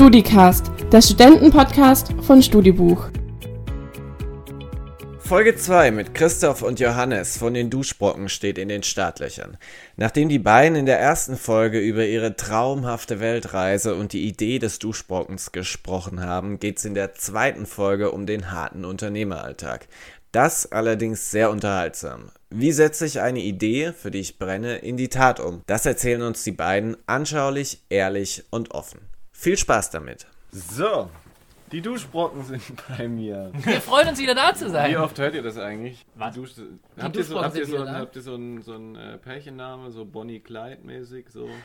StudiCast, der Studentenpodcast von Studibuch. Folge 2 mit Christoph und Johannes von den Duschbrocken steht in den Startlöchern. Nachdem die beiden in der ersten Folge über ihre traumhafte Weltreise und die Idee des Duschbrockens gesprochen haben, geht es in der zweiten Folge um den harten Unternehmeralltag. Das allerdings sehr unterhaltsam. Wie setze ich eine Idee, für die ich brenne, in die Tat um? Das erzählen uns die beiden anschaulich, ehrlich und offen. Viel Spaß damit. So, die Duschbrocken sind bei mir. Wir freuen uns wieder da zu Wie sein. oft hört ihr das eigentlich? Was? Die Dusch habt, ihr so, Duschbrocken habt ihr so, habt ihr so einen so einen, äh, Pärchenname, so Bonnie Clyde mäßig? So?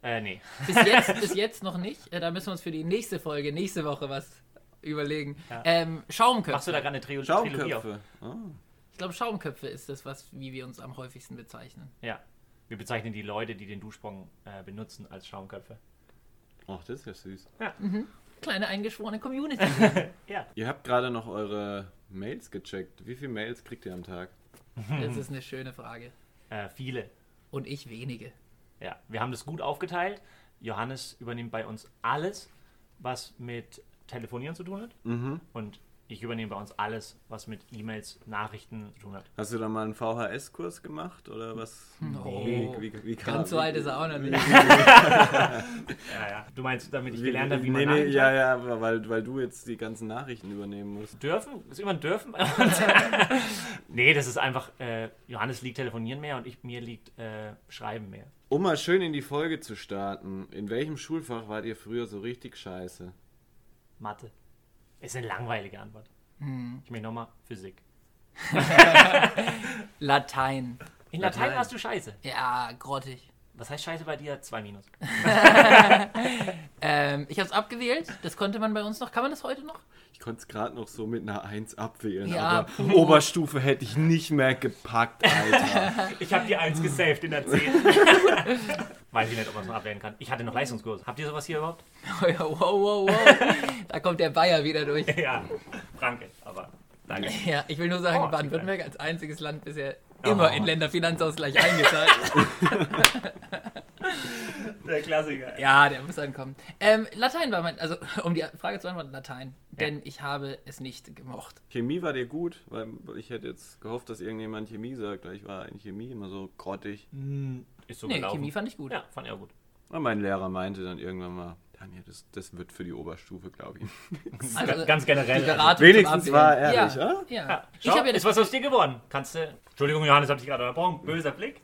Äh, nee. Bis jetzt, bis jetzt noch nicht. Äh, Da müssen wir uns für die nächste Folge, nächste Woche was überlegen. Ja. Ähm, Schaumköpfe. Machst du da gerade eine Trio Trilogie auf? Schaumköpfe. Oh. Ich glaube, Schaumköpfe ist das, was, wie wir uns am häufigsten bezeichnen. Ja. Wir bezeichnen die Leute, die den Duschsprung äh, benutzen, als Schaumköpfe. Ach, das ist ja süß. Kleine eingeschworene Community. Ja. Ihr habt gerade noch eure Mails gecheckt. Wie viele Mails kriegt ihr am Tag? Das ist eine schöne Frage. Äh, viele. Und ich wenige. Ja. Wir haben das gut aufgeteilt. Johannes übernimmt bei uns alles, was mit Telefonieren zu tun hat. Mhm. Und ich übernehme bei uns alles, was mit E-Mails, Nachrichten zu tun hat. Hast du da mal einen VHS-Kurs gemacht oder was? Oh, Wie- wie- wie kam- Ganz so alt ist er auch noch nicht. Ja, ja. Du meinst, damit ich gelernt habe, wie man nee, nee, ja, ja, aber weil, weil du jetzt die ganzen Nachrichten übernehmen musst. Dürfen? Ist immer ein Dürfen nee, das ist einfach, äh, Johannes liegt telefonieren mehr und ich, mir liegt äh, Schreiben mehr. Um mal schön in die Folge zu starten, in welchem Schulfach wart ihr früher so richtig scheiße? Mathe. Ist eine langweilige Antwort. Ich meine nochmal Physik. Latein. In Latein warst du scheiße. Ja, grottig. Was heißt scheiße bei dir? Zwei Minus. Ähm, ich habe es abgewählt. Das konnte man bei uns noch. Kann man das heute noch? Ich konnte es gerade noch so mit einer 1 abwählen, Ja. aber Oberstufe hätte ich nicht mehr gepackt, Alter. Ich habe die Eins gesaved in der 10. Weiß ich nicht, ob man es noch abwehren kann. Ich hatte noch Leistungskurs. Habt ihr sowas hier überhaupt? wow, wow, wow. Da kommt der Bayer wieder durch. ja, Franke, aber danke. Ja, ich will nur sagen, Oh, Baden-Württemberg als einziges Land bisher Oh. immer in Länderfinanzausgleich eingezahlt. Der Klassiker. ja, der muss ankommen. Ähm, Latein war mein, also um die Frage zu beantworten, Latein. Denn ich habe es nicht gemocht. Chemie war dir gut, weil ich hätte jetzt gehofft, dass irgendjemand Chemie sagt, weil ich war in Chemie immer so grottig. Ist so Nee, gelaufen. Chemie fand ich gut. Ja, fand ich auch gut. Und mein Lehrer meinte dann irgendwann mal, Daniel, das, das wird für die Oberstufe, glaube ich. Also, Ganz generell. Beratung Wenigstens war er ehrlich, ja, ja? ja. Ja, Ich Schau, habe ja ist das, was aus dir geworden. Kannst du. Entschuldigung, Johannes, hab dich gerade unterbrochen. Böser Blick.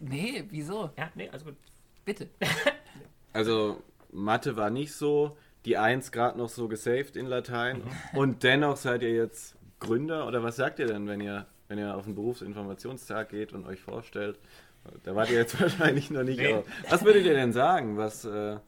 Nee, wieso? Ja, nee, alles gut. Bitte. Also Mathe war nicht so, die Eins gerade noch so gesaved in Latein. Und dennoch seid ihr jetzt Gründer oder was sagt ihr denn, wenn ihr, wenn ihr auf den Berufsinformationstag geht und euch vorstellt? Da wart ihr jetzt wahrscheinlich noch nicht. Nee. Was würdet ihr denn sagen? Was, äh,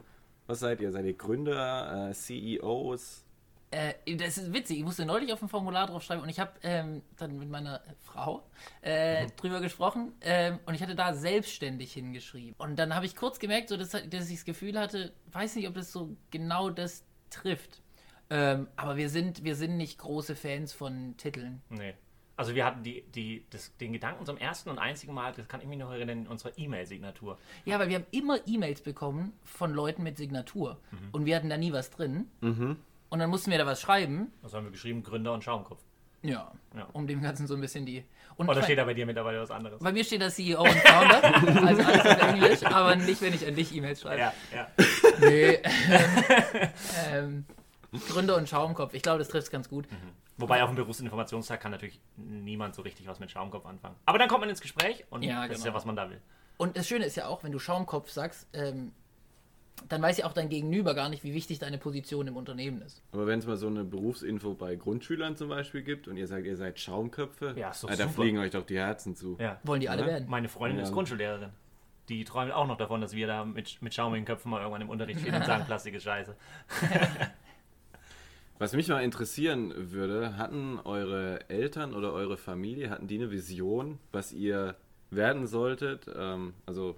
was seid ihr? Seid ihr Gründer, äh, CEOs? Äh, das ist witzig. Ich musste neulich auf ein Formular draufschreiben und ich habe ähm, dann mit meiner Frau äh, drüber gesprochen ähm, und ich hatte da selbstständig hingeschrieben. Und dann habe ich kurz gemerkt, so, dass, dass ich das Gefühl hatte, weiß nicht, ob das so genau das trifft. Ähm, aber wir sind, wir sind nicht große Fans von Titeln. Nee. Also wir hatten die, die, das, den Gedanken zum ersten und einzigen Mal, das kann ich mich noch erinnern, in unserer E-Mail-Signatur. Ja, weil wir haben immer E-Mails bekommen von Leuten mit Signatur und wir hatten da nie was drin. Und dann mussten wir da was schreiben. Was haben wir geschrieben? Gründer und Schaumkopf. Ja, Ja. um dem Ganzen so ein bisschen die. Und Oder steht da bei dir mittlerweile was anderes? Bei mir steht da CEO und Founder, also alles auf Englisch, aber nicht, wenn ich an dich E-Mails schreibe. Ja, ja. Nee. Ähm, ähm, Gründer und Schaumkopf, ich glaube, das trifft es ganz gut. Wobei auf dem Berufsinformationstag kann natürlich niemand so richtig was mit Schaumkopf anfangen. Aber dann kommt man ins Gespräch und Ja, das ist genau. ja, was man da will. Und das Schöne ist ja auch, wenn du Schaumkopf sagst, ähm, dann weiß ja auch dein Gegenüber gar nicht, wie wichtig deine Position im Unternehmen ist. Aber wenn es mal so eine Berufsinfo bei Grundschülern zum Beispiel gibt und ihr sagt, ihr seid Schaumköpfe, Ja, ist doch ah, da fliegen euch doch die Herzen zu. Ja. Wollen die alle werden. Meine Freundin Ja. ist Grundschullehrerin. Die träumt auch noch davon, dass wir da mit, mit Schaum in den Köpfen mal irgendwann im Unterricht stehen und sagen, Plastik ist scheiße. Was mich mal interessieren würde, hatten eure Eltern oder eure Familie, hatten die eine Vision, was ihr werden solltet? Ähm, also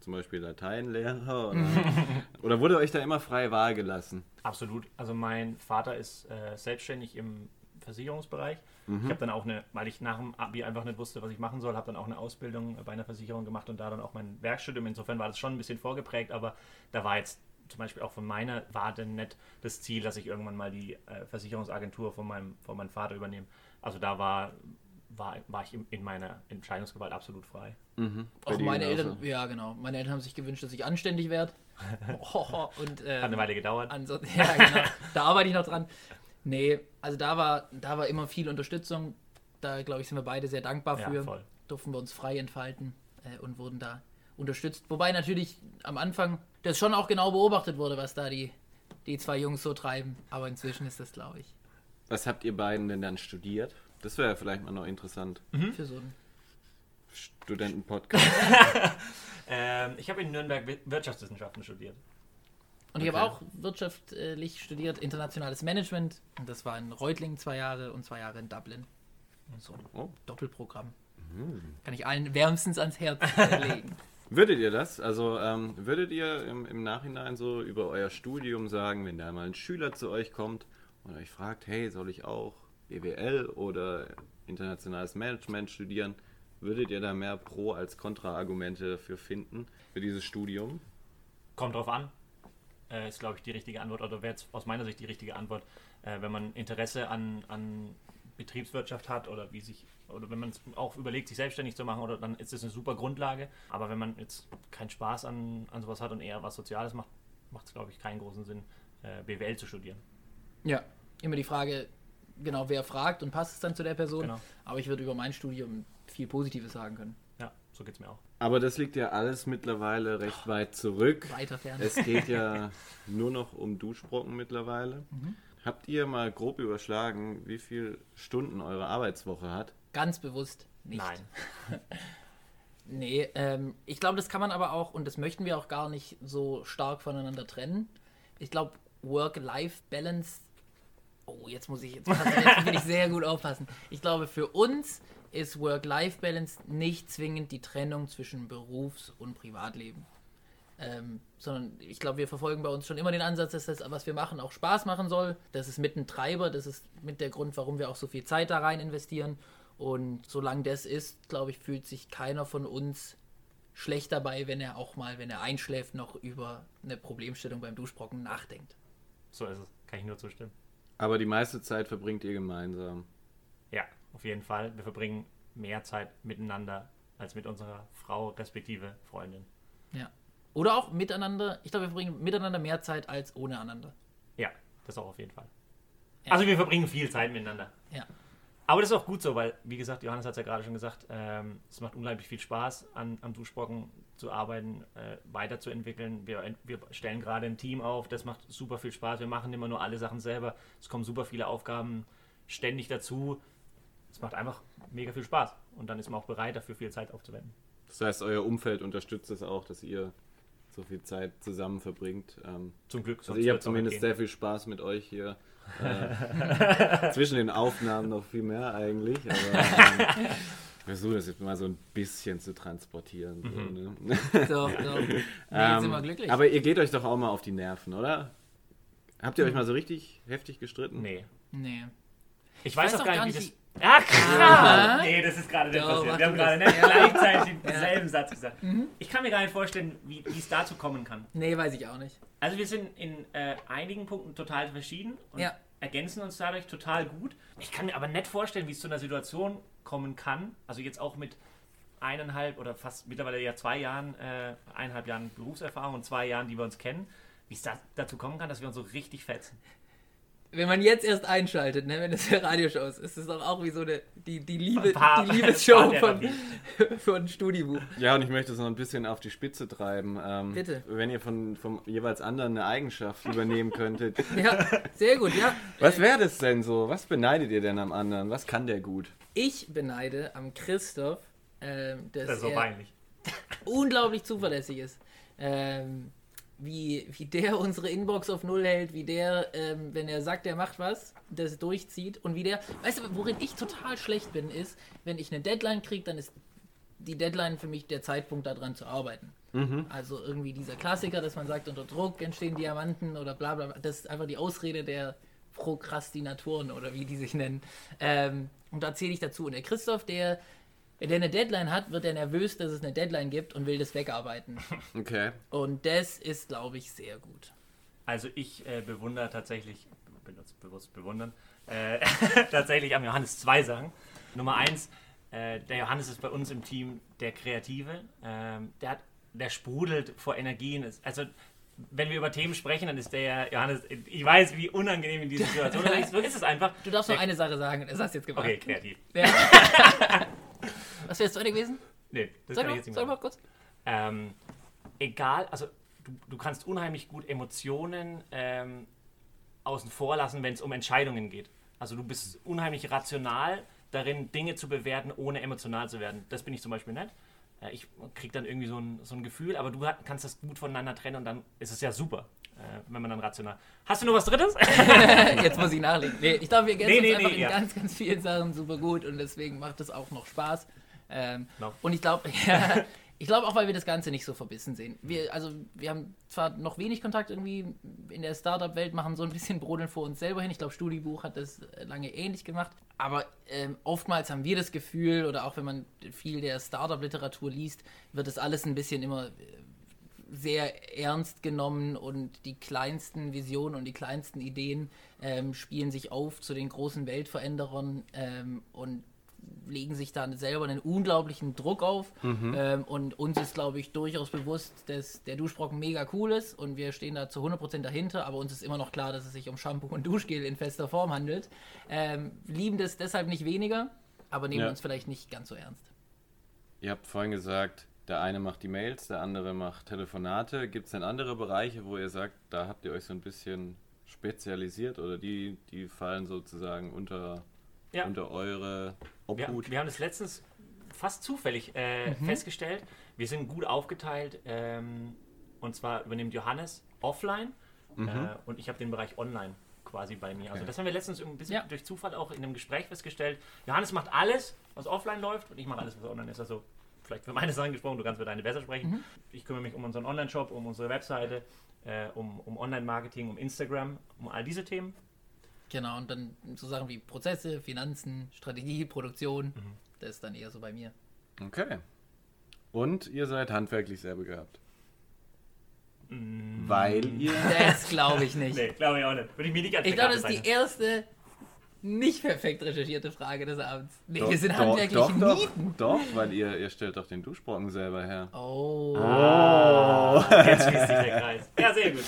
zum Beispiel Lateinlehrer oder, oder wurde euch da immer freie Wahl gelassen? Absolut. Also mein Vater ist äh, selbstständig im Versicherungsbereich. Ich habe dann auch eine, weil ich nach dem Abi einfach nicht wusste, was ich machen soll, habe dann auch eine Ausbildung bei einer Versicherung gemacht und da dann auch mein Werkstudium. Insofern war das schon ein bisschen vorgeprägt, aber da war jetzt zum Beispiel auch von meiner Warte nicht das Ziel, dass ich irgendwann mal die äh, Versicherungsagentur von meinem, von meinem Vater übernehme. Also da war, war, war ich in, in meiner Entscheidungsgewalt absolut frei. Mhm. Auch meine. Eltern, ja genau, meine Eltern haben sich gewünscht, dass ich anständig werde. Oh, und Hat ähm, eine Weile gedauert. ansonsten, ja genau, da arbeite ich noch dran. Nee, also da war, da war immer viel Unterstützung. Da glaube ich, sind wir beide sehr dankbar Ja, für. voll. Durften wir uns frei entfalten äh, und wurden da unterstützt. Wobei natürlich am Anfang das schon auch genau beobachtet wurde, was da die, die zwei Jungs so treiben. Aber inzwischen ist das, glaube ich, Was habt ihr beiden denn dann studiert? Das wäre vielleicht mal noch interessant. Hm? für so ein Studentenpodcast. Ähm, ich habe in Nürnberg Wir- Wirtschaftswissenschaften studiert. Und ich Okay. habe auch wirtschaftlich studiert, internationales Management. Und das war in Reutlingen zwei Jahre und zwei Jahre in Dublin. So ein Oh. Doppelprogramm. Kann ich allen wärmstens ans Herz legen. Würdet ihr das? Also ähm, würdet ihr im, im Nachhinein so über euer Studium sagen, wenn da mal ein Schüler zu euch kommt und euch fragt, hey, soll ich auch BWL oder internationales Management studieren, würdet ihr da mehr Pro- als Kontra-Argumente dafür finden, für dieses Studium? Kommt drauf an. Äh, ist, glaube ich, die richtige Antwort, oder wäre jetzt aus meiner Sicht die richtige Antwort, äh, wenn man Interesse an, an Betriebswirtschaft hat oder wie sich, oder wenn man es auch überlegt, sich selbstständig zu machen, oder dann ist es eine super Grundlage. Aber wenn man jetzt keinen Spaß an, an sowas hat und eher was Soziales macht, macht es, glaube ich, keinen großen Sinn, äh, BWL zu studieren. Ja, immer die Frage, genau, wer fragt und passt es dann zu der Person. Genau. Aber ich würde über mein Studium viel Positives sagen können. Ja, so geht es mir auch. Aber das liegt ja alles mittlerweile recht weit zurück. Weiter fern. Es geht ja nur noch um Duschbrocken mittlerweile. Habt ihr mal grob überschlagen, wie viele Stunden eure Arbeitswoche hat? Ganz bewusst nicht. Nein. Nee, ähm, ich glaube, das kann man aber auch, und das möchten wir auch gar nicht so stark voneinander trennen. Ich glaube, Work-Life-Balance. Oh, jetzt muss ich, jetzt, muss ich- jetzt will ich sehr gut aufpassen. Ich glaube, für uns ist Work-Life-Balance nicht zwingend die Trennung zwischen Berufs- und Privatleben. Ähm, sondern ich glaube, wir verfolgen bei uns schon immer den Ansatz, dass das, was wir machen, auch Spaß machen soll. Das ist mit ein Treiber, das ist mit der Grund, warum wir auch so viel Zeit da rein investieren. Und solange das ist, glaube ich, fühlt sich keiner von uns schlecht dabei, wenn er auch mal, wenn er einschläft, noch über eine Problemstellung beim Duschbrocken nachdenkt. So ist es. Kann ich nur zustimmen. Aber die meiste Zeit verbringt ihr gemeinsam. Ja, auf jeden Fall. Wir verbringen mehr Zeit miteinander als mit unserer Frau respektive Freundin. Ja. Oder auch miteinander. Ich glaube, wir verbringen miteinander mehr Zeit als ohne einander. Ja, das auch auf jeden Fall. Ja. Also wir verbringen viel Zeit miteinander. Ja. Aber das ist auch gut so, weil, wie gesagt, Johannes hat es ja gerade schon gesagt, ähm, es macht unglaublich viel Spaß, an, am Duschbrocken zu arbeiten, äh, weiterzuentwickeln. Wir, wir stellen gerade ein Team auf, das macht super viel Spaß. Wir machen immer nur alle Sachen selber. Es kommen super viele Aufgaben ständig dazu. Es macht einfach mega viel Spaß. Und dann ist man auch bereit, dafür viel Zeit aufzuwenden. Das heißt, euer Umfeld unterstützt es auch, dass ihr so viel Zeit zusammen verbringt. Ähm, Zum Glück. also ich habe zumindest sehr viel Spaß mit euch hier. Äh, zwischen den Aufnahmen noch viel mehr eigentlich. Aber ähm, ich versuche das jetzt mal so ein bisschen zu transportieren. So, ne? So, so. Nee, jetzt Ähm, sind wir glücklich. Aber ihr geht euch doch auch mal auf die Nerven, oder? Habt ihr euch mal so richtig heftig gestritten? Nee. nee. Ich weiß, weiß auch gar nicht, wie nicht, das. Ah, krass! Nee, das ist gerade nicht Doch, passiert. Wir haben gerade nicht gleichzeitig denselben Satz gesagt. Ich kann mir gar nicht vorstellen, wie wie es dazu kommen kann. Nee, weiß ich auch nicht. Also wir sind in äh, einigen Punkten total verschieden und Ja. ergänzen uns dadurch total gut. Ich kann mir aber nicht vorstellen, wie es zu einer Situation kommen kann. Also jetzt auch mit eineinhalb oder fast mittlerweile ja zwei Jahren, äh, eineinhalb Jahren Berufserfahrung und zwei Jahren, die wir uns kennen, wie es da, dazu kommen kann, dass wir uns so richtig fetzen. Wenn man jetzt erst einschaltet, ne, wenn es eine Radioshow ist, ist es doch auch wie so eine, die, die, Liebe, Paar- die Liebesshow von, von Studibuch. Ja, und ich möchte es noch ein bisschen auf die Spitze treiben. Ähm, Bitte. Wenn ihr von, vom jeweils anderen eine Eigenschaft übernehmen könntet. Ja, sehr gut, ja. Was wäre das denn so? Was beneidet ihr denn am anderen? Was kann der gut? Ich beneide am Christoph, ähm, dass Das ist so er peinlich. unglaublich zuverlässig ist. Ähm, wie, wie der unsere Inbox auf Null hält, wie der, ähm, wenn er sagt, er macht was, das durchzieht und wie der, weißt du, worin ich total schlecht bin, ist, wenn ich eine Deadline kriege, dann ist die Deadline für mich der Zeitpunkt daran zu arbeiten. Also irgendwie dieser Klassiker, dass man sagt, unter Druck entstehen Diamanten oder bla bla, bla. das ist einfach die Ausrede der Prokrastinatoren oder wie die sich nennen. Ähm, und da zähle ich dazu. Und der Christoph, der, wenn der eine Deadline hat, wird er nervös, dass es eine Deadline gibt und will das wegarbeiten. Okay. Und das ist, glaube ich, sehr gut. Also ich äh, bewundere tatsächlich, benutze bewusst bewundern, äh, tatsächlich am Johannes zwei Sachen. Nummer eins, äh, der Johannes ist bei uns im Team der Kreative. Ähm, der, hat, der sprudelt vor Energien. Also wenn wir über Themen sprechen, dann ist der Johannes, ich weiß, wie unangenehm in dieser Situation ist. ist es einfach. Du darfst noch Der- eine Sache sagen, das hast du jetzt gemacht. Okay, kreativ. Ja. Was wäre es heute gewesen? Nee, das Sag kann ich jetzt nicht sag machen. mal kurz. ähm, egal, also du, du kannst unheimlich gut Emotionen ähm, außen vor lassen, wenn es um Entscheidungen geht. Also du bist unheimlich rational darin, Dinge zu bewerten, ohne emotional zu werden. Das bin ich zum Beispiel nicht. Äh, ich kriege dann irgendwie so ein, so ein Gefühl, aber du hat- kannst das gut voneinander trennen und dann ist es ja super, äh, wenn man dann rational. Hast du noch was Drittes? Jetzt muss ich nachlegen. Nee, ich glaube, wir ergänzen Nee, uns nee, einfach nee, in ja. ganz, ganz vielen Sachen super gut und deswegen macht es auch noch Spaß. Ähm, Genau. Und ich glaube, ja, ich glaube auch, weil wir das Ganze nicht so verbissen sehen. Wir, also, wir haben zwar noch wenig Kontakt irgendwie in der Startup-Welt, machen so ein bisschen Brodeln vor uns selber hin. Ich glaube, Studiebuch hat das äh, lange ähnlich gemacht. Aber ähm, oftmals haben wir das Gefühl, oder auch wenn man viel der Startup-Literatur liest, wird das alles ein bisschen immer sehr ernst genommen und die kleinsten Visionen und die kleinsten Ideen ähm, spielen sich auf zu den großen Weltveränderern ähm, und legen sich dann selber einen unglaublichen Druck auf. Ähm, und uns ist, glaube ich, durchaus bewusst, dass der Duschbrocken mega cool ist und wir stehen da zu 100% dahinter, aber uns ist immer noch klar, dass es sich um Shampoo und Duschgel in fester Form handelt. Ähm, lieben das deshalb nicht weniger, aber nehmen Ja. uns vielleicht nicht ganz so ernst. Ihr habt vorhin gesagt, der eine macht die Mails, der andere macht Telefonate. Gibt es denn andere Bereiche, wo ihr sagt, da habt ihr euch so ein bisschen spezialisiert oder die, die fallen sozusagen unter, Ja. unter eure Wir, Obhut? wir haben das letztens fast zufällig äh, festgestellt. Wir sind gut aufgeteilt. Ähm, und zwar übernimmt Johannes offline äh, und ich habe den Bereich online quasi bei mir. Also das haben wir letztens ein bisschen Ja. durch Zufall auch in einem Gespräch festgestellt. Johannes macht alles, was offline läuft und ich mache alles, was online ist. Also vielleicht für meine Sachen gesprochen, du kannst für deine besser sprechen. Ich kümmere mich um unseren Online-Shop, um unsere Webseite, äh, um, um Online-Marketing, um Instagram, um all diese Themen. Genau, und dann so Sachen wie Prozesse, Finanzen, Strategie, Produktion, das ist dann eher so bei mir. Okay. Und ihr seid handwerklich sehr begabt. Mm. Weil ihr. Das glaube ich nicht. Nee, glaube ich auch nicht. Würde ich mir nicht als Ich glaube, das ist die erste nicht perfekt recherchierte Frage des Abends. Nee, Doch, wir sind doch, handwerklich doch, doch, Nieten. doch, weil ihr, ihr stellt doch den Duschbrocken selber her. Oh. sein. Jetzt schließt sich der Kreis. Ja, sehr gut.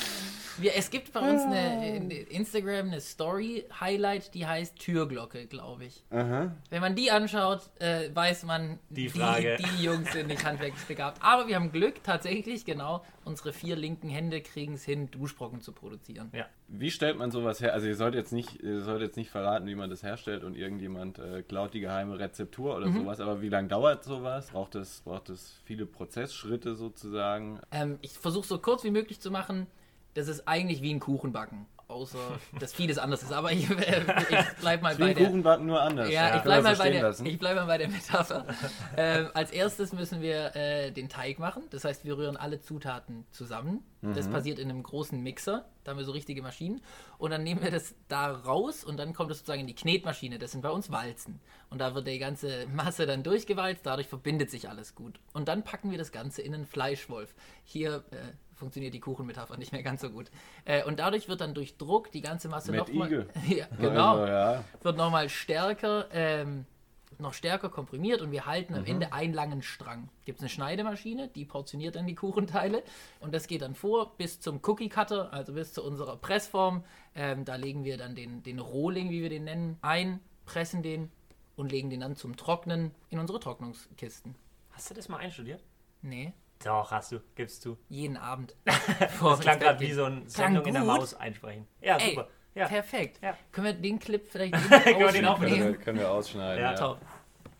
Wir, es gibt bei uns eine, in Instagram eine Story-Highlight, die heißt Türglocke, glaube ich. Aha. Wenn man die anschaut, äh, weiß man, Die Frage. Die, die Jungs sind nicht handwerklich begabt. Aber wir haben Glück, tatsächlich, genau. Unsere vier linken Hände kriegen es hin, Duschbrocken zu produzieren. Ja. Wie stellt man sowas her? Also ihr sollt jetzt nicht, ihr sollt jetzt nicht verraten, wie man das herstellt und irgendjemand äh, klaut die geheime Rezeptur oder sowas, aber wie lange dauert sowas? Braucht es, braucht es viele Prozessschritte sozusagen? Ähm, ich versuche so kurz wie möglich zu machen. Das ist eigentlich wie ein Kuchenbacken. Außer, dass vieles anders ist. Aber ich, äh, ich bleib mal bei der. Kuchenbacken nur anders. Ja, ich Können bleibe mal, so bei der- ich bleib mal bei der Metapher. ähm, als erstes müssen wir äh, den Teig machen. Das heißt, wir rühren alle Zutaten zusammen. Mhm. Das passiert in einem großen Mixer. Da haben wir so richtige Maschinen. Und dann nehmen wir das da raus und dann kommt es sozusagen in die Knetmaschine. Das sind bei uns Walzen. Und da wird die ganze Masse dann durchgewalzt. Dadurch verbindet sich alles gut. Und dann packen wir das Ganze in einen Fleischwolf. Hier äh, funktioniert die Kuchenmetapher nicht mehr ganz so gut. Äh, und dadurch wird dann durch Druck die ganze Masse nochmal. Ja, genau Also, ja. wird nochmal stärker, ähm, noch stärker komprimiert und wir halten Mhm. am Ende einen langen Strang. Gibt es eine Schneidemaschine, die portioniert dann die Kuchenteile und das geht dann vor bis zum Cookie Cutter, also bis zu unserer Pressform. Ähm, da legen wir dann den, den Rohling, wie wir den nennen, ein, pressen den und legen den dann zum Trocknen in unsere Trocknungskisten. Hast du das mal einstudiert? Nee, Doch, hast du. Gibst du. jeden Abend. Das klang gerade wie so Klang Sendung in der. Maus einsprechen. Ja, Ey, super. Ja. perfekt. Ja. Können wir den Clip vielleicht Können wir den auch Können wir, können wir ausschneiden. Ja, Ja, Top.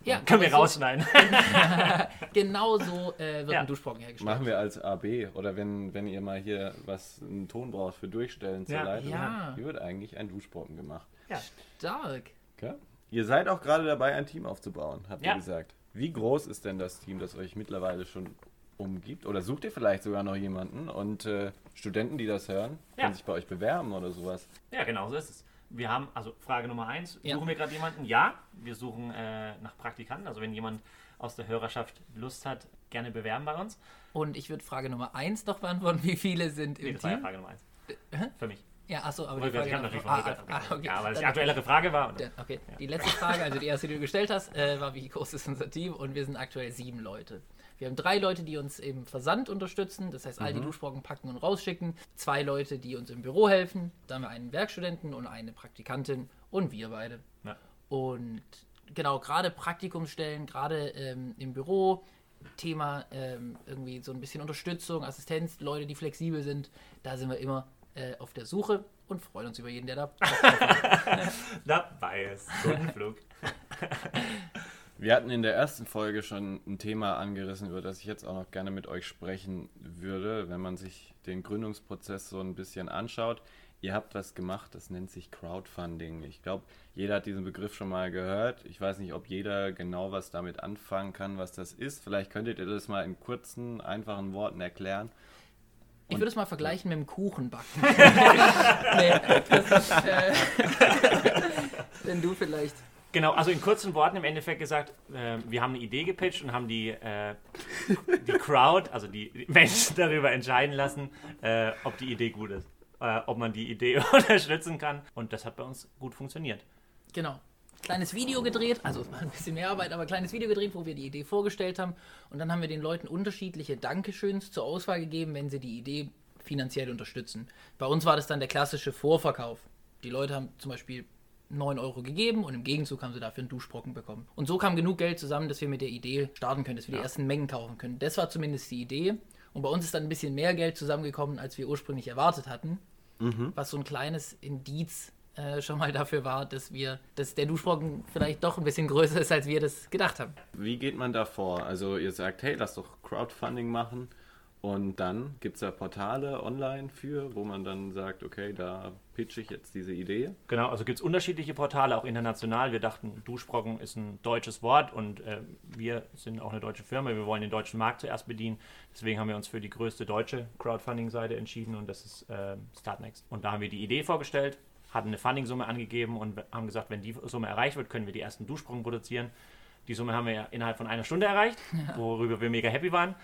Ja, Können wir rausschneiden. Genau so äh, wird Ja. ein Duschbrocken hergestellt. Machen wir als AB oder wenn, wenn ihr mal hier was einen Ton braucht für Durchstellen zur Ja. Leitung, Ja. hier wird eigentlich ein Duschbrocken gemacht. Ja. Stark. Okay? Ihr seid auch gerade dabei, ein Team aufzubauen, habt Ja. ihr gesagt. Wie groß ist denn das Team, das euch mittlerweile schon umgibt? Oder sucht ihr vielleicht sogar noch jemanden und äh, Studenten, die das hören, Ja. können sich bei euch bewerben oder sowas? Ja, genau so ist es. Wir haben, also Frage Nummer eins, Ja. suchen wir gerade jemanden? Ja, wir suchen äh, nach Praktikanten. Also wenn jemand aus der Hörerschaft Lust hat, gerne bewerben bei uns. Und ich würde Frage Nummer eins noch beantworten. Wie viele sind Nee, im das war ja Team? Frage Nummer eins. Für mich. Ja, achso, aber Aber die ich Frage natürlich ah, ah, ah, okay. Ja, weil das die Dann- aktuellere Frage war. Und Ja, Okay, die letzte Frage, also die erste, die du gestellt hast, äh, war, wie groß ist unser Team? Und wir sind aktuell sieben Leute. Wir haben drei Leute, die uns im Versand unterstützen, das heißt, all Mhm. die Duschbrocken packen und rausschicken. Zwei Leute, die uns im Büro helfen. Dann haben wir einen Werkstudenten und eine Praktikantin und wir beide. Ja. Und genau, gerade Praktikumsstellen, gerade ähm, im Büro, Thema ähm, irgendwie so ein bisschen Unterstützung, Assistenz, Leute, die flexibel sind, da sind wir immer äh, auf der Suche und freuen uns über jeden, der da dabei ist. Guten Flug. Wir hatten in der ersten Folge schon ein Thema angerissen, über das ich jetzt auch noch gerne mit euch sprechen würde, wenn man sich den Gründungsprozess so ein bisschen anschaut. Ihr habt was gemacht, das nennt sich Crowdfunding. Ich glaube, jeder hat diesen Begriff schon mal gehört. Ich weiß nicht, ob jeder genau was damit anfangen kann, was das ist. Vielleicht könntet ihr das mal in kurzen, einfachen Worten erklären. Ich würde es mal vergleichen mit dem Kuchenbacken. nee, das, äh, wenn du vielleicht. Genau, also in kurzen Worten im Endeffekt gesagt, äh, wir haben eine Idee gepitcht und haben die, äh, die Crowd, also die Menschen darüber entscheiden lassen, äh, ob die Idee gut ist, äh, ob man die Idee unterstützen kann. Und das hat bei uns gut funktioniert. Genau. Kleines Video gedreht, also es war ein bisschen mehr Arbeit, aber kleines Video gedreht, wo wir die Idee vorgestellt haben. Und dann haben wir den Leuten unterschiedliche Dankeschöns zur Auswahl gegeben, wenn sie die Idee finanziell unterstützen. Bei uns war das dann der klassische Vorverkauf. Die Leute haben zum Beispiel 9 Euro gegeben und im Gegenzug haben sie dafür einen Duschbrocken bekommen. Und so kam genug Geld zusammen, dass wir mit der Idee starten können, dass wir die ersten Mengen kaufen können. Das war zumindest die Idee. Und bei uns ist dann ein bisschen mehr Geld zusammengekommen, als wir ursprünglich erwartet hatten. Was so ein kleines Indiz äh, schon mal dafür war, dass wir, dass der Duschbrocken vielleicht doch ein bisschen größer ist, als wir das gedacht haben. Wie geht man da vor? Also ihr sagt, hey, lass doch Crowdfunding machen. Und dann gibt es da Portale online für, wo man dann sagt, okay, da pitche ich jetzt diese Idee. Genau, also gibt es unterschiedliche Portale, auch international. Wir dachten, Duschbrocken ist ein deutsches Wort und äh, wir sind auch eine deutsche Firma. Wir wollen den deutschen Markt zuerst bedienen. Deswegen haben wir uns für die größte deutsche Crowdfunding-Seite entschieden und das ist äh, Startnext. Und da haben wir die Idee vorgestellt, hatten eine Funding-Summe angegeben und haben gesagt, wenn die Summe erreicht wird, können wir die ersten Duschbrocken produzieren. Die Summe haben wir ja innerhalb von einer Stunde erreicht, worüber wir mega happy waren.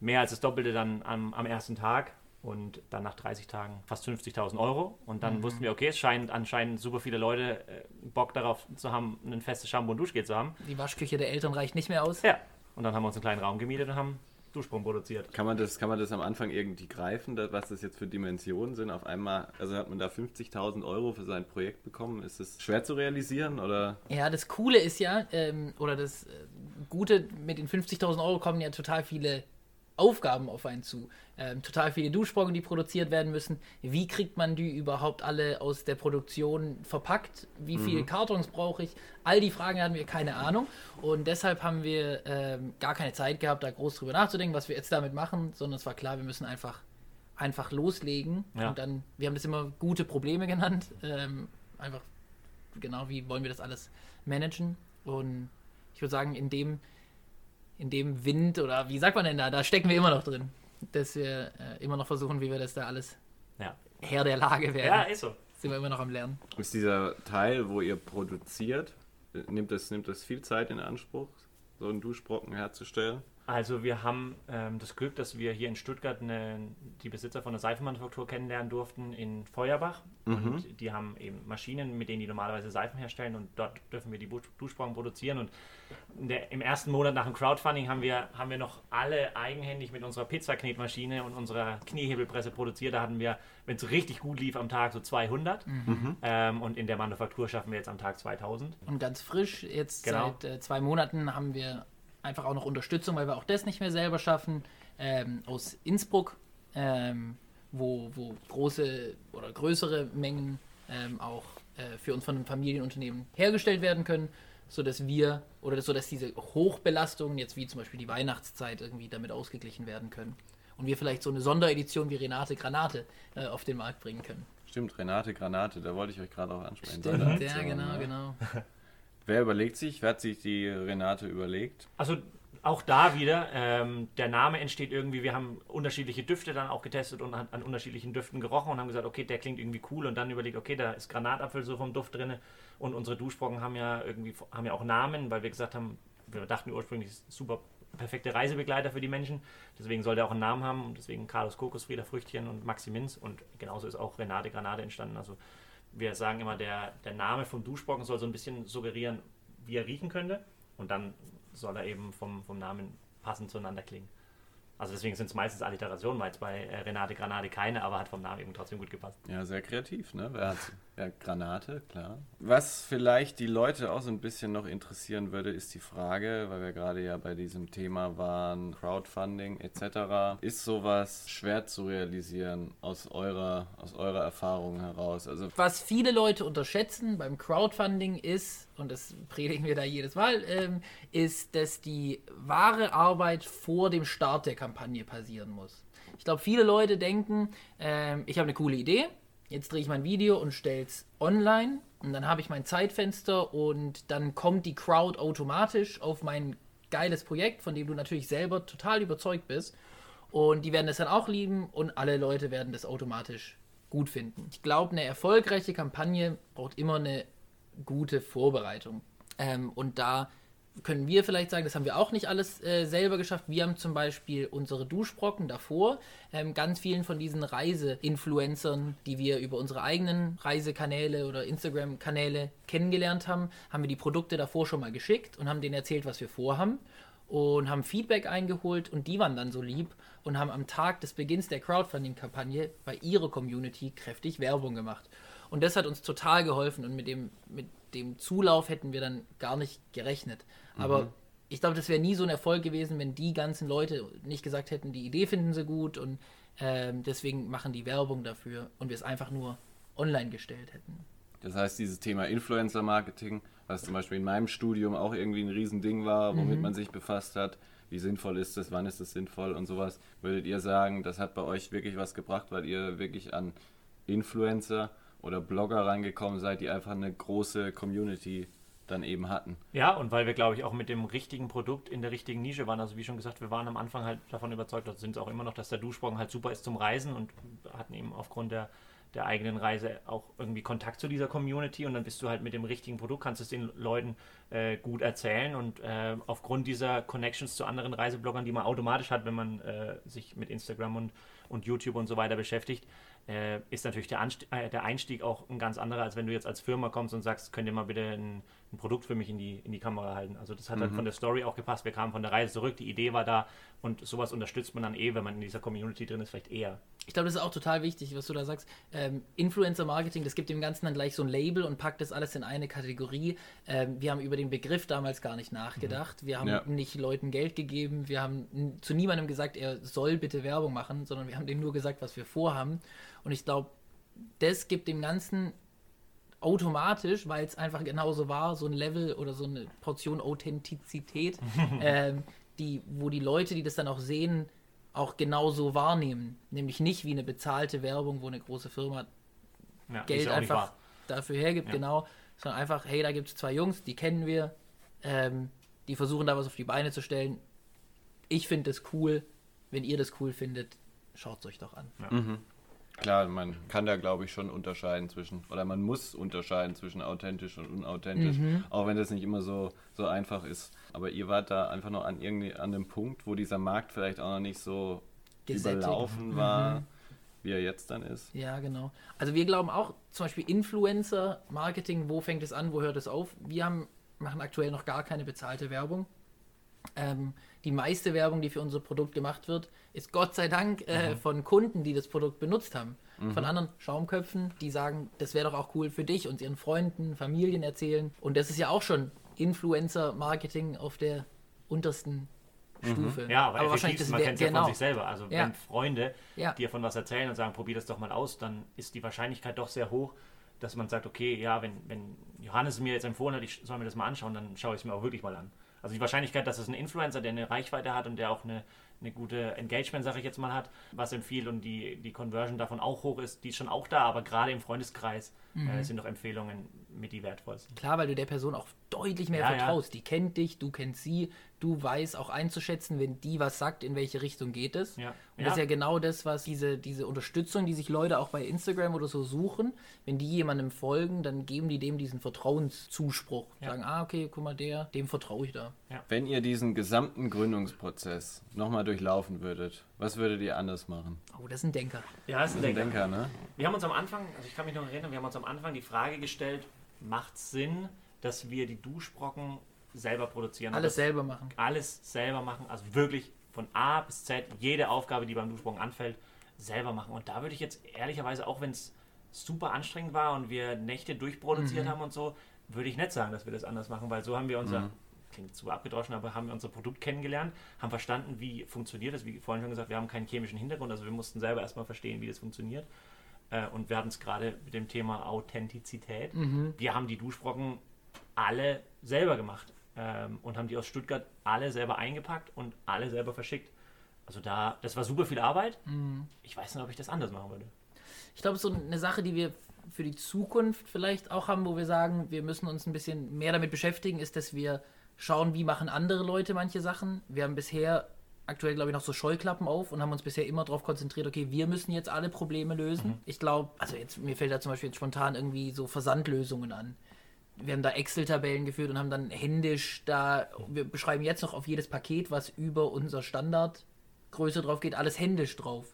Mehr als das Doppelte dann am, am ersten Tag und dann nach 30 Tagen fast 50.000 Euro. Und dann wussten wir, okay, es scheint anscheinend super viele Leute äh, Bock darauf zu haben, ein festes Shampoo und Duschgel zu haben. Die Waschküche der Eltern reicht nicht mehr aus. Ja. Und dann haben wir uns einen kleinen Raum gemietet und haben Duschsprung produziert. Kann man das, kann man das am Anfang irgendwie greifen, was das jetzt für Dimensionen sind? Auf einmal, also hat man da 50.000 Euro für sein Projekt bekommen. Ist es schwer zu realisieren oder? Ja, das Coole ist ja, ähm, oder das äh, Gute mit den 50.000 Euro kommen ja total viele Aufgaben auf einen zu. Ähm, total viele Duschbrocken, die produziert werden müssen. Wie kriegt man die überhaupt alle aus der Produktion verpackt? Wie viele Kartons brauche ich? All die Fragen hatten wir keine Ahnung. Und deshalb haben wir ähm, gar keine Zeit gehabt, da groß drüber nachzudenken, was wir jetzt damit machen, sondern es war klar, wir müssen einfach, einfach loslegen. Ja. Und dann, wir haben das immer gute Probleme genannt. Ähm, einfach genau, wie wollen wir das alles managen? Und ich würde sagen, in dem, in dem Wind oder wie sagt man denn da, da stecken wir immer noch drin. Dass wir äh, immer noch versuchen, wie wir das da alles Ja. Herr der Lage werden. Ja, ist so. Sind wir immer noch am Lernen. Ist dieser Teil, wo ihr produziert, nimmt das, nimmt das viel Zeit in Anspruch, so einen Duschbrocken herzustellen? Also wir haben ähm, das Glück, dass wir hier in Stuttgart eine, die Besitzer von einer Seifenmanufaktur kennenlernen durften in Feuerbach. Und die haben eben Maschinen, mit denen die normalerweise Seifen herstellen und dort dürfen wir die Duschbrocken produzieren. Und der, im ersten Monat nach dem Crowdfunding haben wir, haben wir noch alle eigenhändig mit unserer Pizzaknetmaschine und unserer Kniehebelpresse produziert. Da hatten wir, wenn es richtig gut lief, am Tag so 200. Ähm, und in der Manufaktur schaffen wir jetzt am Tag 2000. Und ganz frisch, jetzt Genau. seit äh, zwei Monaten haben wir einfach auch noch Unterstützung, weil wir auch das nicht mehr selber schaffen, ähm, aus Innsbruck, ähm, wo, wo große oder größere Mengen ähm, auch äh, für uns von einem Familienunternehmen hergestellt werden können, sodass wir oder so dass diese Hochbelastungen, jetzt wie zum Beispiel die Weihnachtszeit, irgendwie damit ausgeglichen werden können. Und wir vielleicht so eine Sonderedition wie Renate Granate äh, auf den Markt bringen können. Stimmt, Renate Granate, da wollte ich euch gerade auch ansprechen. Stimmt, ja, genau, ja. genau. Wer überlegt sich, wer hat sich die Renate überlegt? Also auch da wieder, ähm, der Name entsteht irgendwie, wir haben unterschiedliche Düfte dann auch getestet und an, unterschiedlichen Düften gerochen und haben gesagt, okay, der klingt irgendwie cool und dann überlegt, okay, da ist Granatapfel so vom Duft drin und unsere Duschbrocken haben ja irgendwie haben ja auch Namen, weil wir gesagt haben, wir dachten ursprünglich, super perfekte Reisebegleiter für die Menschen. Deswegen soll der auch einen Namen haben und deswegen Carlos Kokos, Frieda Früchtchen und Maxi Minz und genauso ist auch Renate Granate entstanden. Also wir sagen immer, der, der Name vom Duschbrocken soll so ein bisschen suggerieren, wie er riechen könnte und dann soll er eben vom, vom Namen passend zueinander klingen. Also deswegen sind es meistens Alliterationen, weil es bei äh, Renate Granate keine, aber hat vom Namen eben trotzdem gut gepasst. Ja, sehr kreativ, ne? Wer hat's? Ja, Granate, klar. Was vielleicht die Leute auch so ein bisschen noch interessieren würde, ist die Frage, weil wir gerade ja bei diesem Thema waren, Crowdfunding etc. Ist sowas schwer zu realisieren aus eurer, aus eurer Erfahrung heraus? Also Was viele Leute unterschätzen beim Crowdfunding ist, und das predigen wir da jedes Mal, ähm, ist, dass die wahre Arbeit vor dem Start der Kampagne passieren muss. Ich glaube, viele Leute denken, ähm, ich habe eine coole Idee, jetzt drehe ich mein Video und stelle es online und dann habe ich mein Zeitfenster und dann kommt die Crowd automatisch auf mein geiles Projekt, von dem du natürlich selber total überzeugt bist. Und die werden das dann auch lieben und alle Leute werden das automatisch gut finden. Ich glaube, eine erfolgreiche Kampagne braucht immer eine gute Vorbereitung. Ähm, und da können wir vielleicht sagen, das haben wir auch nicht alles äh, selber geschafft. Wir haben zum Beispiel unsere Duschbrocken davor, ähm, ganz vielen von diesen Reise-Influencern, die wir über unsere eigenen Reisekanäle oder Instagram-Kanäle kennengelernt haben, haben wir die Produkte davor schon mal geschickt und haben denen erzählt, was wir vorhaben und haben Feedback eingeholt und die waren dann so lieb und haben am Tag des Beginns der Crowdfunding-Kampagne bei ihrer Community kräftig Werbung gemacht. Und das hat uns total geholfen und mit dem, mit dem Zulauf hätten wir dann gar nicht gerechnet. Aber ich glaube, das wäre nie so ein Erfolg gewesen, wenn die ganzen Leute nicht gesagt hätten, die Idee finden sie gut und ähm, deswegen machen die Werbung dafür und wir es einfach nur online gestellt hätten. Das heißt, dieses Thema Influencer-Marketing, was zum Beispiel in meinem Studium auch irgendwie ein Riesending war, womit man sich befasst hat, wie sinnvoll ist es, wann ist es sinnvoll und sowas, würdet ihr sagen, das hat bei euch wirklich was gebracht, weil ihr wirklich an Influencer oder Blogger rangekommen seid, die einfach eine große Community dann eben hatten? Ja, und weil wir, glaube ich, auch mit dem richtigen Produkt in der richtigen Nische waren. Also wie schon gesagt, wir waren am Anfang halt davon überzeugt, das sind es auch immer noch, dass der Duschbrocken halt super ist zum Reisen und hatten eben aufgrund der, der eigenen Reise auch irgendwie Kontakt zu dieser Community und dann bist du halt mit dem richtigen Produkt, kannst es den Leuten äh, gut erzählen und äh, aufgrund dieser Connections zu anderen Reisebloggern, die man automatisch hat, wenn man äh, sich mit Instagram und, und YouTube und so weiter beschäftigt, äh, ist natürlich der, Anst äh, der Einstieg auch ein ganz anderer, als wenn du jetzt als Firma kommst und sagst, könnt ihr mal bitte ein, ein Produkt für mich in die, in die Kamera halten. Also das hat halt von der Story auch gepasst. Wir kamen von der Reise zurück, die Idee war da und sowas unterstützt man dann eh, wenn man in dieser Community drin ist, vielleicht eher. Ich glaube, das ist auch total wichtig, was du da sagst. Ähm, Influencer-Marketing, das gibt dem Ganzen dann gleich so ein Label und packt das alles in eine Kategorie. Ähm, wir haben über den Begriff damals gar nicht nachgedacht. Wir haben Ja. nicht Leuten Geld gegeben. Wir haben zu niemandem gesagt, er soll bitte Werbung machen, sondern wir haben denen nur gesagt, was wir vorhaben. Und ich glaube, das gibt dem Ganzen automatisch, weil es einfach genauso war, so ein Level oder so eine Portion Authentizität, ähm, die, wo die Leute, die das dann auch sehen, auch genauso wahrnehmen. Nämlich nicht wie eine bezahlte Werbung, wo eine große Firma Ja, Geld ja einfach dafür hergibt, Ja. genau, sondern einfach, hey, da gibt es zwei Jungs, die kennen wir, ähm, die versuchen da was auf die Beine zu stellen. Ich finde das cool. Wenn ihr das cool findet, schaut es euch doch an. Klar, man kann da glaube ich schon unterscheiden zwischen, oder man muss unterscheiden zwischen authentisch und unauthentisch, auch wenn das nicht immer so, so einfach ist. Aber ihr wart da einfach noch an irgendwie an dem Punkt, wo dieser Markt vielleicht auch noch nicht so Gesättigt. überlaufen war, wie er jetzt dann ist. Ja, genau. Also wir glauben auch, zum Beispiel Influencer-Marketing, wo fängt es an, wo hört es auf? Wir haben, machen aktuell noch gar keine bezahlte Werbung. Ähm, die meiste Werbung, die für unser Produkt gemacht wird, ist Gott sei Dank äh, von Kunden, die das Produkt benutzt haben. Von anderen Schaumköpfen, die sagen, das wäre doch auch cool für dich und ihren Freunden, Familien erzählen. Und das ist ja auch schon Influencer-Marketing auf der untersten Stufe. Ja, aber, wahrscheinlich effektiv, das man kennt es ja genau. von sich selber. Also Ja. wenn Freunde Ja. dir von was erzählen und sagen, probier das doch mal aus, dann ist die Wahrscheinlichkeit doch sehr hoch, dass man sagt, okay, ja, wenn, wenn Johannes mir jetzt empfohlen hat, ich soll mir das mal anschauen, dann schaue ich es mir auch wirklich mal an. Also die Wahrscheinlichkeit, dass es ein Influencer, der eine Reichweite hat und der auch eine, eine gute Engagement, sage ich jetzt mal, hat, was empfiehlt und die, die Conversion davon auch hoch ist, die ist schon auch da, aber gerade im Freundeskreis Mhm. äh, sind doch Empfehlungen mit die wertvollsten. Klar, weil du der Person auch deutlich mehr Ja, ja. vertraust. Die kennt dich, du kennst sie, du weißt auch einzuschätzen, wenn die was sagt, in welche Richtung geht es. Ja. Und Ja. das ist ja genau das, was diese, diese Unterstützung, die sich Leute auch bei Instagram oder so suchen, wenn die jemandem folgen, dann geben die dem diesen Vertrauenszuspruch. Ja. Sagen, ah, okay, guck mal, der, dem vertraue ich da. Wenn ihr diesen gesamten Gründungsprozess nochmal durchlaufen würdet, was würdet ihr anders machen? Oh, das ist ein Denker. Ja, ist ein Ein Denker. Denker, ne? Wir haben uns am Anfang, also ich kann mich noch erinnern, wir haben uns am Anfang die Frage gestellt, macht es Sinn, dass wir die Duschbrocken selber produzieren? Alles Das- selber machen. alles selber machen, also wirklich von A bis Z, jede Aufgabe, die beim Duschbrocken anfällt, selber machen. Und da würde ich jetzt ehrlicherweise, auch wenn es super anstrengend war und wir Nächte durchproduziert haben und so, würde ich nicht sagen, dass wir das anders machen, weil so haben wir unser, klingt super abgedroschen, aber haben wir unser Produkt kennengelernt, haben verstanden, wie funktioniert das, wie vorhin schon gesagt, wir haben keinen chemischen Hintergrund, also wir mussten selber erstmal verstehen, wie das funktioniert. Äh, Und wir hatten es gerade mit dem Thema Authentizität. Wir haben die Duschbrocken alle selber gemacht ähm, und haben die aus Stuttgart alle selber eingepackt und alle selber verschickt. Also da, das war super viel Arbeit. Ich weiß nicht, ob ich das anders machen würde. Ich glaube, so eine Sache, die wir für die Zukunft vielleicht auch haben, wo wir sagen, wir müssen uns ein bisschen mehr damit beschäftigen, ist, dass wir schauen, wie machen andere Leute manche Sachen. Wir haben bisher aktuell, glaube ich, noch so Scheuklappen auf und haben uns bisher immer darauf konzentriert, okay, wir müssen jetzt alle Probleme lösen. Ich glaube, also jetzt, mir fällt da zum Beispiel jetzt spontan irgendwie so Versandlösungen an. Wir haben da Excel-Tabellen geführt und haben dann händisch da, wir beschreiben jetzt noch auf jedes Paket, was über unser Standardgröße drauf geht, alles händisch drauf.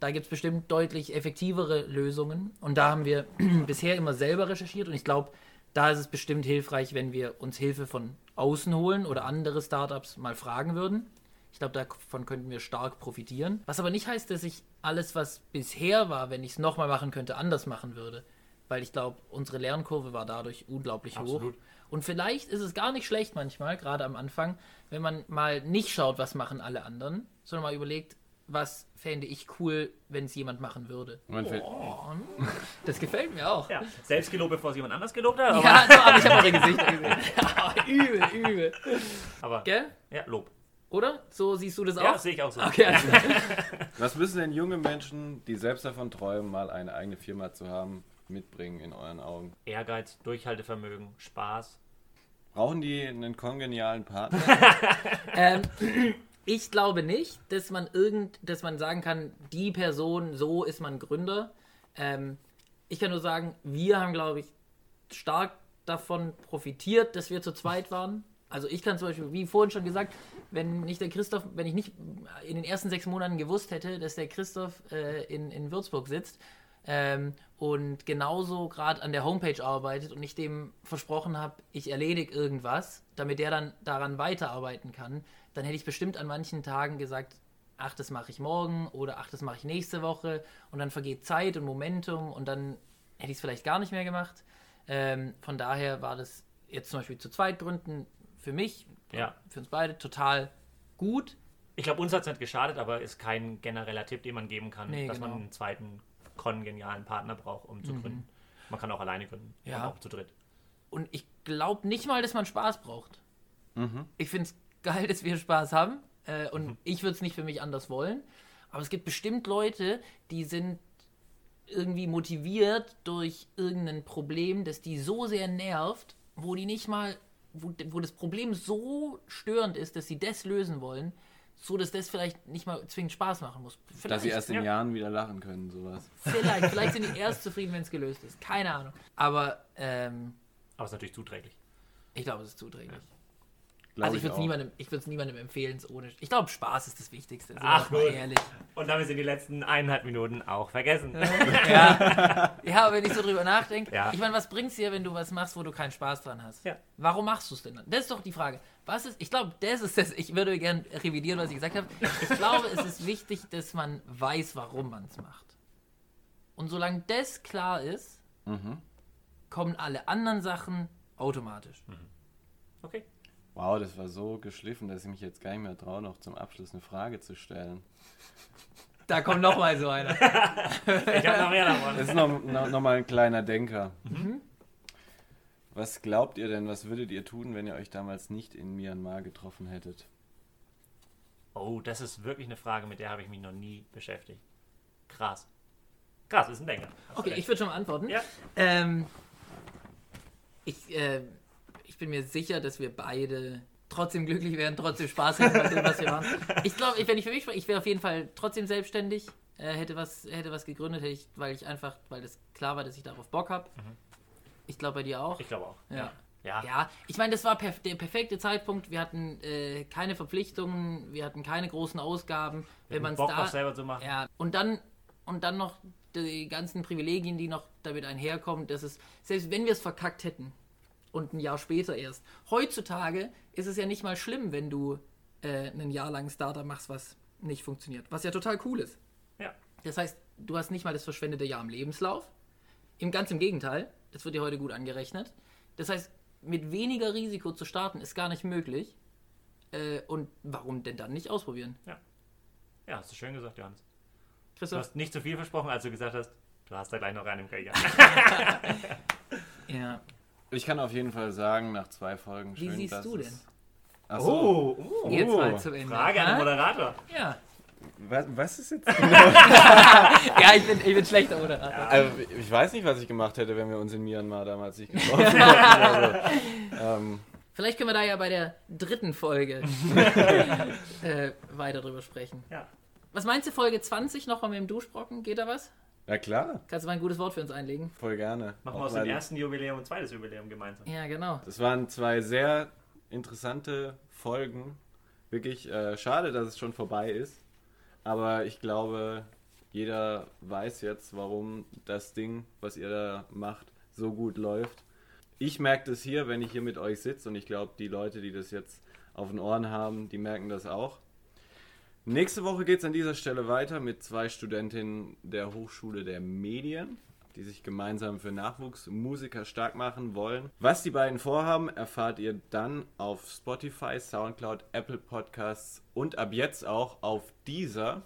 Da gibt es bestimmt deutlich effektivere Lösungen. Und da haben wir bisher immer selber recherchiert. Und ich glaube, da ist es bestimmt hilfreich, wenn wir uns Hilfe von außen holen oder andere Startups mal fragen würden. Ich glaube, davon könnten wir stark profitieren. Was aber nicht heißt, dass ich alles, was bisher war, wenn ich es nochmal machen könnte, anders machen würde. Weil ich glaube, unsere Lernkurve war dadurch unglaublich Absolut. hoch. Und vielleicht ist es gar nicht schlecht manchmal, gerade am Anfang, wenn man mal nicht schaut, was machen alle anderen, sondern mal überlegt, was fände ich cool, wenn es jemand machen würde. Oh, das gefällt mir auch. Ja, selbst gelobt, bevor es jemand anders gelobt hat. Aber, Ja, so, aber ich habe eure Gesichter gesehen. Ja, übel, übel. aber Gell? ja, Lob. Oder? So siehst du das Ja, auch? sehe ich auch so. Okay. Was müssen denn junge Menschen, die selbst davon träumen, mal eine eigene Firma zu haben, mitbringen in euren Augen? Ehrgeiz, Durchhaltevermögen, Spaß. Brauchen die einen kongenialen Partner? ähm, ich glaube nicht, dass man irgend, dass man sagen kann, die Person, so ist man Gründer. Ähm, ich kann nur sagen, wir haben, glaube ich, stark davon profitiert, dass wir zu zweit waren. Also ich kann zum Beispiel, wie vorhin schon gesagt, wenn nicht der Christoph, wenn ich nicht in den ersten sechs Monaten gewusst hätte, dass der Christoph äh, in, in Würzburg sitzt ähm, und genauso gerade an der Homepage arbeitet und ich dem versprochen habe, ich erledige irgendwas, damit der dann daran weiterarbeiten kann, dann hätte ich bestimmt an manchen Tagen gesagt, ach, das mache ich morgen oder ach, das mache ich nächste Woche und dann vergeht Zeit und Momentum und dann hätte ich es vielleicht gar nicht mehr gemacht. Ähm, von daher war das jetzt zum Beispiel zu zweit gründen für mich, Ja. für uns beide total gut. Ich glaube, uns hat es nicht geschadet, aber ist kein genereller Tipp, den man geben kann, Nee, dass genau. Man einen zweiten kongenialen Partner braucht, um zu gründen. Man kann auch alleine gründen. Ja. auch zu dritt. Und ich glaube nicht mal, dass man Spaß braucht. Ich finde es geil, dass wir Spaß haben. Äh, und ich würde es nicht für mich anders wollen. Aber es gibt bestimmt Leute, die sind irgendwie motiviert durch irgendein Problem, das die so sehr nervt, wo die nicht mal, wo, wo das Problem so störend ist, dass sie das lösen wollen, so dass das vielleicht nicht mal zwingend Spaß machen muss. Vielleicht, Dass sie erst in ja. Jahren wieder lachen können, sowas. vielleicht, vielleicht sind die erst zufrieden, wenn es gelöst ist. Keine Ahnung. Aber ähm, Aber es ist natürlich zuträglich. ich glaube, es ist zuträglich. Also ich würde es niemandem, ich es niemandem empfehlen, es ohne. Ich glaube, Spaß ist das Wichtigste. Sind wir Ach, mal gut. ehrlich. Und damit sind die letzten eineinhalb Minuten auch vergessen. Ja, ja wenn ich so drüber nachdenke. Ja. Ich meine, was bringt's dir, wenn du was machst, wo du keinen Spaß dran hast? Ja. Warum machst du es denn dann? Das ist doch die Frage. Was ist, ich glaube, das ist das, ich würde gerne revidieren, was ich gesagt habe. Ich glaube, es ist wichtig, dass man weiß, warum man es macht. Und solange das klar ist, Mhm. kommen alle anderen Sachen automatisch. Okay. Wow, das war so geschliffen, dass ich mich jetzt gar nicht mehr traue, noch zum Abschluss eine Frage zu stellen. Da kommt noch mal so einer. Ich habe noch mehr davon. Das ist noch, noch, noch mal ein kleiner Denker. Was glaubt ihr denn, was würdet ihr tun, wenn ihr euch damals nicht in Myanmar getroffen hättet? Oh, das ist wirklich eine Frage, mit der habe ich mich noch nie beschäftigt. Krass. Krass, ist ein Denker. Hast Okay, ich würde schon mal antworten. Ja. Ähm, ich, äh, ich bin mir sicher, dass wir beide trotzdem glücklich wären, trotzdem Spaß hätten bei dem, was wir machen. Ich glaube, wenn ich für mich spreche, ich wäre auf jeden Fall trotzdem selbstständig, äh, hätte, was, hätte was gegründet, hätte ich, weil ich einfach, weil das klar war, dass ich darauf Bock habe. Ich glaube bei dir auch. Ich glaube auch. Ja. Ja. Ja, ich meine, das war perf der perfekte Zeitpunkt. Wir hatten äh, keine Verpflichtungen, wir hatten keine großen Ausgaben. Wenn man Bock da, selber zu machen. ja, und dann und dann noch die ganzen Privilegien, die noch damit einherkommen, dass es selbst wenn wir es verkackt hätten und ein Jahr später erst. Heutzutage ist es ja nicht mal schlimm, wenn du äh, ein Jahr lang Startup machst, was nicht funktioniert, was ja total cool ist. Ja. Das heißt, du hast nicht mal das verschwendete Jahr im Lebenslauf. Im ganz im Gegenteil, das wird dir heute gut angerechnet. Das heißt, mit weniger Risiko zu starten ist gar nicht möglich. Äh, und warum denn dann nicht ausprobieren? Ja, hast du schön gesagt, Johannes. Du Christoph? hast nicht zu viel versprochen, als du gesagt hast, du hast da gleich noch einen im Krieger. Ja. Ich kann auf jeden Fall sagen, nach zwei Folgen Wie schön, siehst dass du es- denn? Ach so. Oh, oh. Jetzt mal zum Ende. Frage an den? Moderator. Ja. Was, was ist jetzt? ja, ich bin, ich bin schlechter Moderator. Also, ich weiß nicht, was ich gemacht hätte, wenn wir uns in Myanmar damals nicht getroffen hätten. Also, ähm, Vielleicht können wir da ja bei der dritten Folge äh, weiter drüber sprechen. Ja. Was meinst du, Folge 20 noch mal mit dem Duschbrocken? Geht da was? Ja klar, Kannst du mal ein gutes Wort für uns einlegen? voll gerne. Machen wir aus dem ersten Jubiläum ein zweites Jubiläum gemeinsam. Ja, genau. Das waren zwei sehr interessante Folgen. Wirklich äh, schade, dass es schon vorbei ist. Aber ich glaube, jeder weiß jetzt, warum das Ding, was ihr da macht, so gut läuft. Ich merke das hier, wenn ich hier mit euch sitze und ich glaube, die Leute, die das jetzt auf den Ohren haben, die merken das auch. Nächste Woche geht es an dieser Stelle weiter mit zwei Studentinnen der Hochschule der Medien, die sich gemeinsam für Nachwuchsmusiker stark machen wollen. Was die beiden vorhaben, erfahrt ihr dann auf Spotify, Soundcloud, Apple Podcasts und ab jetzt auch auf dieser.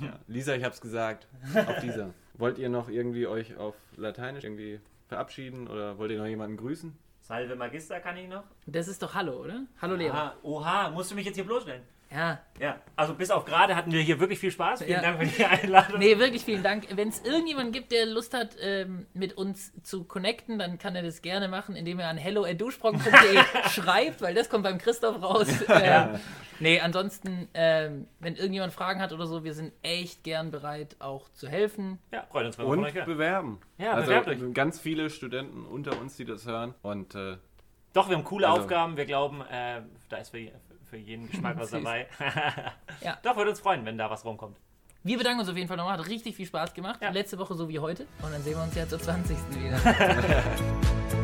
Ja, Lisa, ich hab's gesagt, auf dieser. Wollt ihr noch irgendwie euch auf Lateinisch irgendwie verabschieden oder wollt ihr noch jemanden grüßen? Salve Magister kann ich noch. Das ist doch Hallo, oder? Hallo Lehrer. Oha, musst du mich jetzt hier bloßstellen? Ja. Ja, also bis auf gerade hatten wir hier wirklich viel Spaß. Vielen Ja. Dank für die Einladung. Nee, wirklich vielen Dank. Wenn es irgendjemanden gibt, der Lust hat, ähm, mit uns zu connecten, dann kann er das gerne machen, indem er an hello.duschbrocken.de schreibt, weil das kommt beim Christoph raus. Ähm, nee, ansonsten, ähm, wenn irgendjemand Fragen hat oder so, wir sind echt gern bereit, auch zu helfen. Ja, freut uns, wenn wir Und euch bewerben. Ja, also bewerbt euch. ganz viele Studenten unter uns, die das hören. Und äh, Doch, wir haben coole Also- Aufgaben. Wir glauben, äh, da ist für, für jeden Geschmack was dabei. Ja. Doch, würde uns freuen, wenn da was rumkommt. Wir bedanken uns auf jeden Fall nochmal. Hat richtig viel Spaß gemacht. Ja. Letzte Woche so wie heute. Und dann sehen wir uns ja zur 20. wieder.